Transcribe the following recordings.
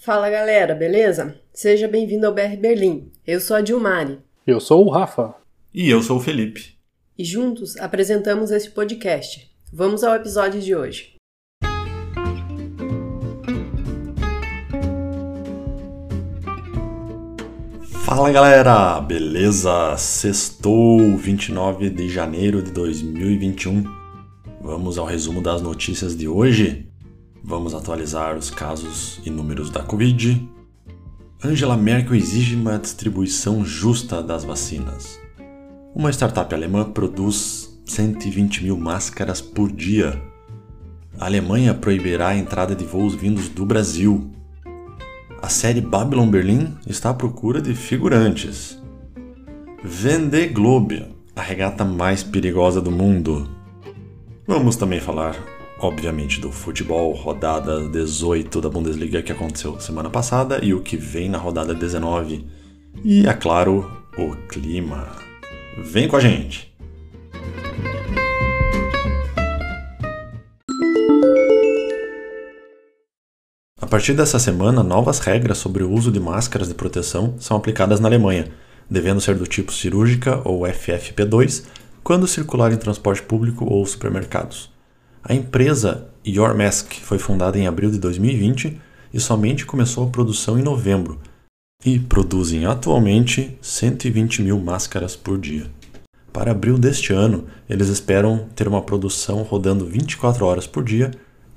Fala galera, beleza? Seja bem-vindo ao BR Berlim. Eu sou a Dilmari. Eu sou o Rafa. E eu sou o Felipe. E juntos apresentamos este podcast. Vamos ao episódio de hoje. Fala galera, beleza? Sextou, 29 de janeiro de 2021. Vamos ao resumo das notícias de hoje? Vamos atualizar os casos e números da Covid. Angela Merkel exige uma distribuição justa das vacinas. Uma startup alemã produz 120 mil máscaras por dia. A Alemanha proibirá a entrada de voos vindos do Brasil. A série Babylon Berlin está à procura de figurantes. Vendée Globe, a regata mais perigosa do mundo. Vamos também falar obviamente, do futebol, rodada 18 da Bundesliga que aconteceu semana passada e o que vem na rodada 19. E, é claro, o clima. Vem com a gente! A partir dessa semana, novas regras sobre o uso de máscaras de proteção são aplicadas na Alemanha, devendo ser do tipo cirúrgica ou FFP2 quando circular em transporte público ou supermercados. A empresa Your Mask foi fundada em abril de 2020 e somente começou a produção em novembro, e produzem atualmente 120 mil máscaras por dia. Para abril deste ano, eles esperam ter uma produção rodando 24 horas por dia,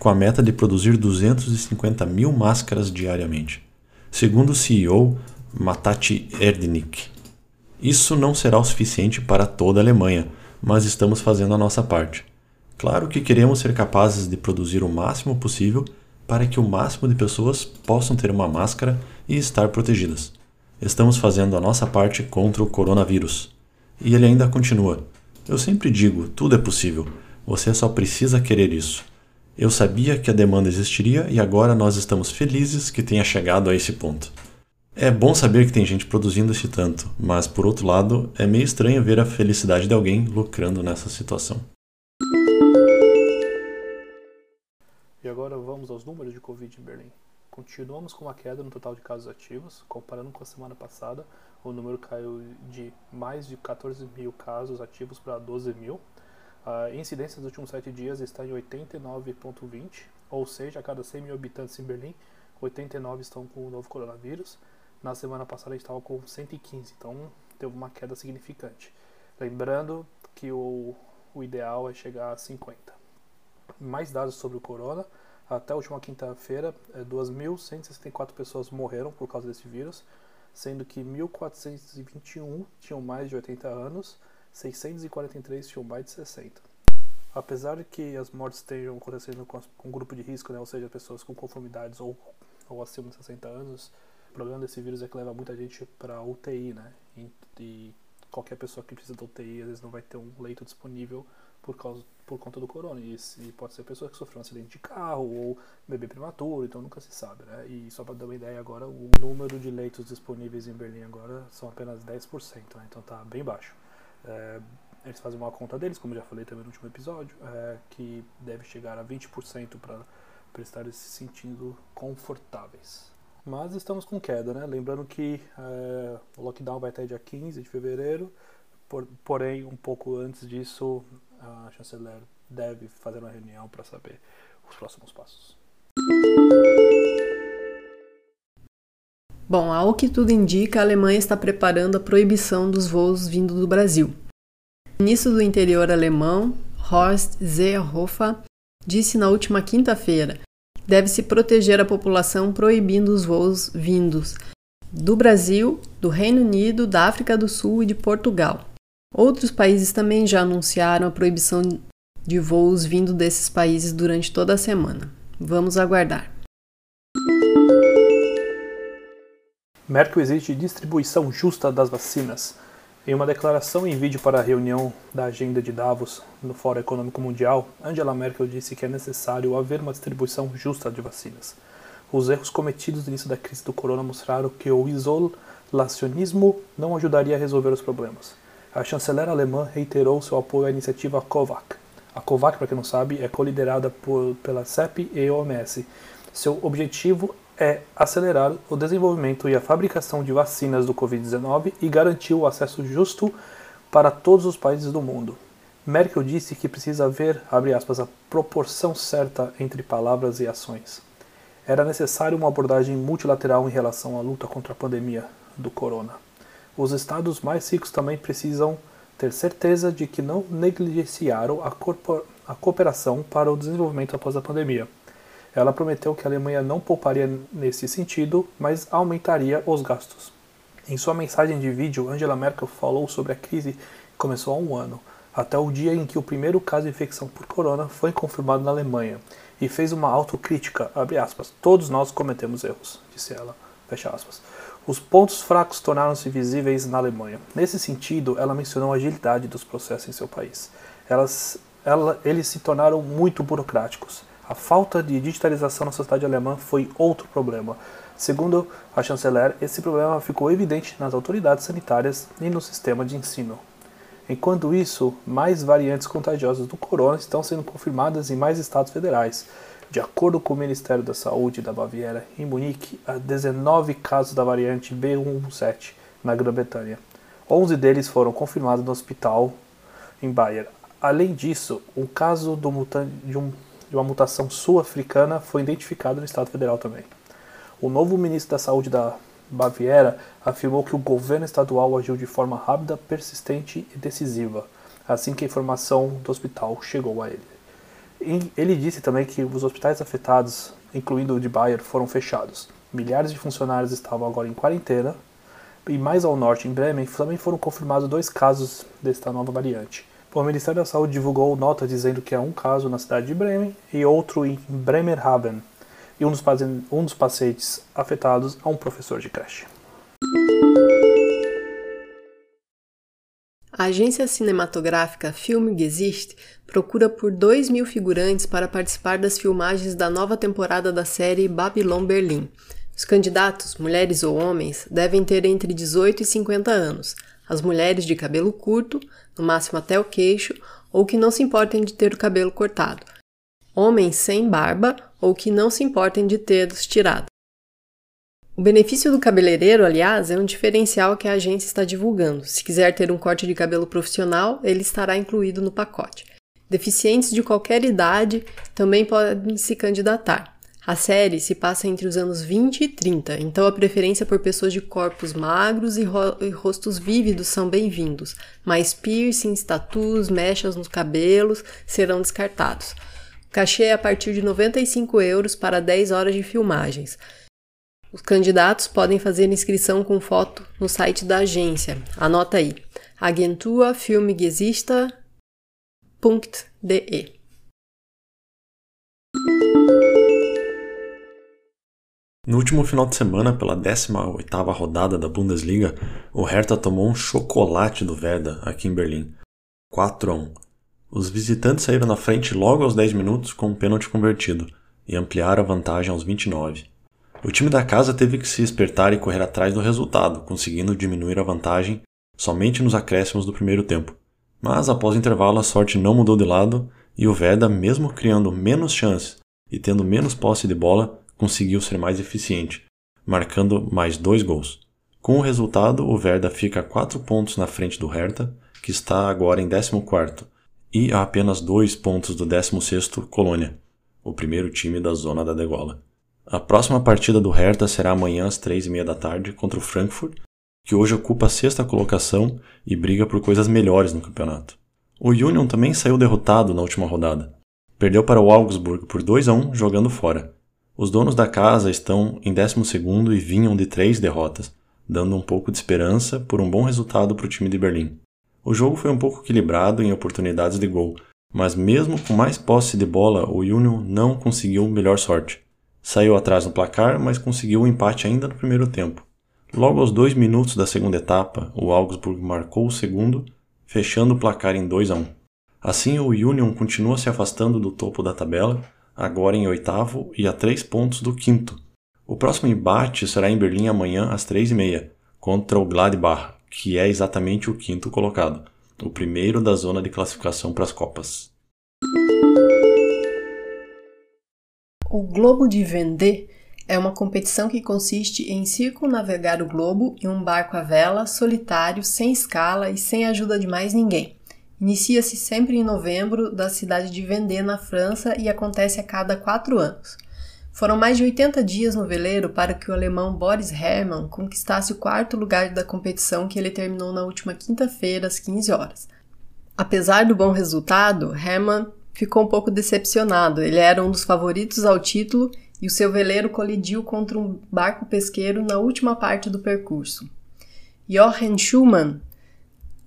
com a meta de produzir 250 mil máscaras diariamente. Segundo o CEO Matati Erdnik, isso não será o suficiente para toda a Alemanha, mas estamos fazendo a nossa parte. Claro que queremos ser capazes de produzir o máximo possível para que o máximo de pessoas possam ter uma máscara e estar protegidas. Estamos fazendo a nossa parte contra o coronavírus. E ele ainda continua. Eu sempre digo: tudo é possível. Você só precisa querer isso. Eu sabia que a demanda existiria e agora nós estamos felizes que tenha chegado a esse ponto. É bom saber que tem gente produzindo esse tanto, mas por outro lado, é meio estranho ver a felicidade de alguém lucrando nessa situação. Agora vamos aos números de Covid em Berlim. Continuamos com uma queda no total de casos ativos. Comparando com a semana passada, o número caiu de mais de 14 mil casos ativos para 12 mil. A incidência dos últimos 7 dias está em 89,20, ou seja, a cada 100 mil habitantes em Berlim, 89 estão com o novo coronavírus. Na semana passada estava com 115, então teve uma queda significante. Lembrando que o, o ideal é chegar a 50 mais dados sobre o corona. Até a última quinta-feira, 2.164 é, pessoas morreram por causa desse vírus, sendo que 1.421 tinham mais de 80 anos, 643 tinham mais de 60. Apesar de que as mortes estejam acontecendo com, com grupo de risco, né, ou seja, pessoas com conformidades ou, ou acima de 60 anos, o problema desse vírus é que leva muita gente para UTI, né? E, e qualquer pessoa que precisa de UTI às vezes não vai ter um leito disponível por causa por conta do corona. E, pode ser pessoa que sofreu um acidente de carro ou bebê prematuro, então nunca se sabe, né? E só para dar uma ideia agora, o número de leitos disponíveis em Berlim agora são apenas 10%, né? Então tá bem baixo. É, eles fazem uma conta deles, como já falei também no último episódio, é, que deve chegar a 20% para estarem se sentindo confortáveis. Mas estamos com queda, né? Lembrando que é, o lockdown vai até dia 15 de fevereiro, por, porém, um pouco antes disso, a chanceler deve fazer uma reunião para saber os próximos passos. Bom, ao que tudo indica, a Alemanha está preparando a proibição dos voos vindo do Brasil. O ministro do Interior alemão, Horst Seehofer, disse na última quinta-feira deve-se proteger a população proibindo os voos vindos do Brasil, do Reino Unido, da África do Sul e de Portugal. Outros países também já anunciaram a proibição de voos vindo desses países durante toda a semana. Vamos aguardar. Merkel exige distribuição justa das vacinas. Em uma declaração em vídeo para a reunião da agenda de Davos no Fórum Econômico Mundial, Angela Merkel disse que é necessário haver uma distribuição justa de vacinas. Os erros cometidos no início da crise do corona mostraram que o isolacionismo não ajudaria a resolver os problemas a chanceler alemã reiterou seu apoio à iniciativa COVAX. A COVAX, para quem não sabe, é coliderada por, pela CEP e OMS. Seu objetivo é acelerar o desenvolvimento e a fabricação de vacinas do Covid-19 e garantir o acesso justo para todos os países do mundo. Merkel disse que precisa haver, aspas, a proporção certa entre palavras e ações. Era necessário uma abordagem multilateral em relação à luta contra a pandemia do corona. Os estados mais ricos também precisam ter certeza de que não negligenciaram a, a cooperação para o desenvolvimento após a pandemia. Ela prometeu que a Alemanha não pouparia nesse sentido, mas aumentaria os gastos. Em sua mensagem de vídeo, Angela Merkel falou sobre a crise que começou há um ano até o dia em que o primeiro caso de infecção por corona foi confirmado na Alemanha, e fez uma autocrítica, aspas, todos nós cometemos erros, disse ela, Os pontos fracos tornaram-se visíveis na Alemanha. Nesse sentido, ela mencionou a agilidade dos processos em seu país. Elas, ela, eles se tornaram muito burocráticos. A falta de digitalização na sociedade alemã foi outro problema. Segundo a chanceler, esse problema ficou evidente nas autoridades sanitárias e no sistema de ensino. Enquanto isso, mais variantes contagiosas do corona estão sendo confirmadas em mais estados federais. De acordo com o Ministério da Saúde da Baviera, em Munique, há 19 casos da variante B117 na Grã-Bretanha. 11 deles foram confirmados no hospital em Bayer. Além disso, um caso de, um, de uma mutação sul-africana foi identificado no estado federal também. O novo ministro da Saúde da Baviera afirmou que o governo estadual agiu de forma rápida, persistente e decisiva, assim que a informação do hospital chegou a ele. Ele disse também que os hospitais afetados, incluindo o de Bayer, foram fechados. Milhares de funcionários estavam agora em quarentena, e mais ao norte, em Bremen, também foram confirmados dois casos desta nova variante. O Ministério da Saúde divulgou nota dizendo que há um caso na cidade de Bremen e outro em Bremerhaven, e um dos, um dos pacientes afetados é um professor de creche. Agência cinematográfica Film Gesicht procura por 2 mil figurantes para participar das filmagens da nova temporada da série Babylon Berlim. Os candidatos, mulheres ou homens, devem ter entre 18 e 50 anos, as mulheres de cabelo curto, no máximo até o queixo, ou que não se importem de ter o cabelo cortado, homens sem barba ou que não se importem de tê-los tirado. O benefício do cabeleireiro, aliás, é um diferencial que a agência está divulgando. Se quiser ter um corte de cabelo profissional, ele estará incluído no pacote. Deficientes de qualquer idade também podem se candidatar. A série se passa entre os anos 20 e 30, então a preferência por pessoas de corpos magros e, ro e rostos vívidos são bem-vindos, mas piercings, tatuos, mechas nos cabelos serão descartados. O cachê é a partir de 95 euros para 10 horas de filmagens. Os candidatos podem fazer inscrição com foto no site da agência. Anota aí: agenturafilmegesichter.de. No último final de semana, pela 18ª rodada da Bundesliga, o Hertha tomou um chocolate do Werder aqui em Berlim. 4 a 1. Os visitantes saíram na frente logo aos 10 minutos com um pênalti convertido e ampliaram a vantagem aos 29. O time da casa teve que se espertar e correr atrás do resultado, conseguindo diminuir a vantagem somente nos acréscimos do primeiro tempo. Mas após o intervalo a sorte não mudou de lado e o Veda, mesmo criando menos chances e tendo menos posse de bola, conseguiu ser mais eficiente, marcando mais dois gols. Com o resultado, o Verda fica 4 pontos na frente do Hertha, que está agora em 14º, e a apenas dois pontos do 16º Colônia, o primeiro time da zona da degola. A próxima partida do Hertha será amanhã às três e meia da tarde contra o Frankfurt, que hoje ocupa a sexta colocação e briga por coisas melhores no campeonato. O Union também saiu derrotado na última rodada. Perdeu para o Augsburg por 2 a 1 jogando fora. Os donos da casa estão em 12 e vinham de três derrotas, dando um pouco de esperança por um bom resultado para o time de Berlim. O jogo foi um pouco equilibrado em oportunidades de gol, mas mesmo com mais posse de bola, o Union não conseguiu melhor sorte. Saiu atrás no placar, mas conseguiu o um empate ainda no primeiro tempo. Logo aos dois minutos da segunda etapa, o Augsburg marcou o segundo, fechando o placar em 2 a 1. Assim, o Union continua se afastando do topo da tabela, agora em oitavo e a três pontos do quinto. O próximo embate será em Berlim amanhã às três e meia, contra o Gladbach, que é exatamente o quinto colocado, o primeiro da zona de classificação para as Copas. O Globo de Vendée É uma competição que consiste em circunnavegar o globo em um barco à vela, solitário, sem escala e sem ajuda de mais ninguém. Inicia-se sempre em novembro da cidade de Vendée, na França, e acontece a cada quatro anos. Foram mais de 80 dias no veleiro para que o alemão Boris Herrmann conquistasse o quarto lugar da competição que ele terminou na última quinta-feira, às 15 horas. Apesar do bom resultado, Herrmann ficou um pouco decepcionado. Ele era um dos favoritos ao título e o seu veleiro colidiu contra um barco pesqueiro na última parte do percurso. Jochen Schumann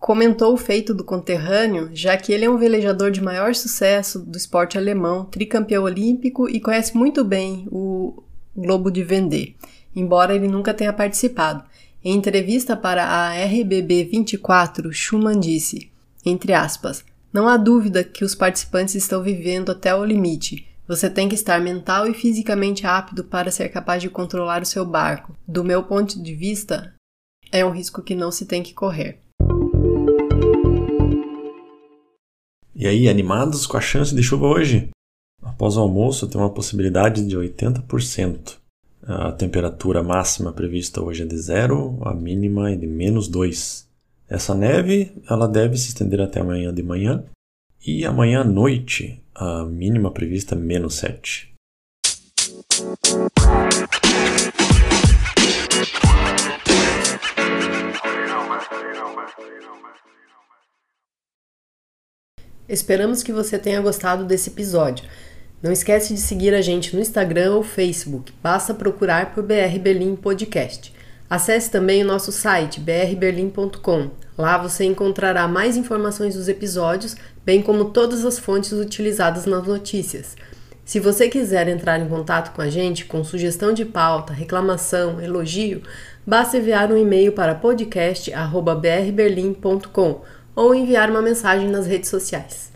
comentou o feito do conterrâneo, já que ele é um velejador de maior sucesso do esporte alemão, tricampeão olímpico e conhece muito bem o Globo de Vendée, embora ele nunca tenha participado. Em entrevista para a RBB 24, Schumann disse, entre aspas, não há dúvida que os participantes estão vivendo até o limite, você tem que estar mental e fisicamente apto para ser capaz de controlar o seu barco. Do meu ponto de vista, é um risco que não se tem que correr. E aí, animados com a chance de chuva hoje? Após o almoço, tem uma possibilidade de 80%. A temperatura máxima prevista hoje é de zero, a mínima é de menos 2. Essa neve ela deve se estender até amanhã de manhã e amanhã à noite a mínima prevista menos 7. Esperamos que você tenha gostado desse episódio. Não esquece de seguir a gente no Instagram ou Facebook. Basta procurar por BR Berlim Podcast. Acesse também o nosso site brberlim.com. Lá você encontrará mais informações dos episódios, bem como todas as fontes utilizadas nas notícias. Se você quiser entrar em contato com a gente com sugestão de pauta, reclamação, elogio, basta enviar um e-mail para podcast@brberlim.com ou enviar uma mensagem nas redes sociais.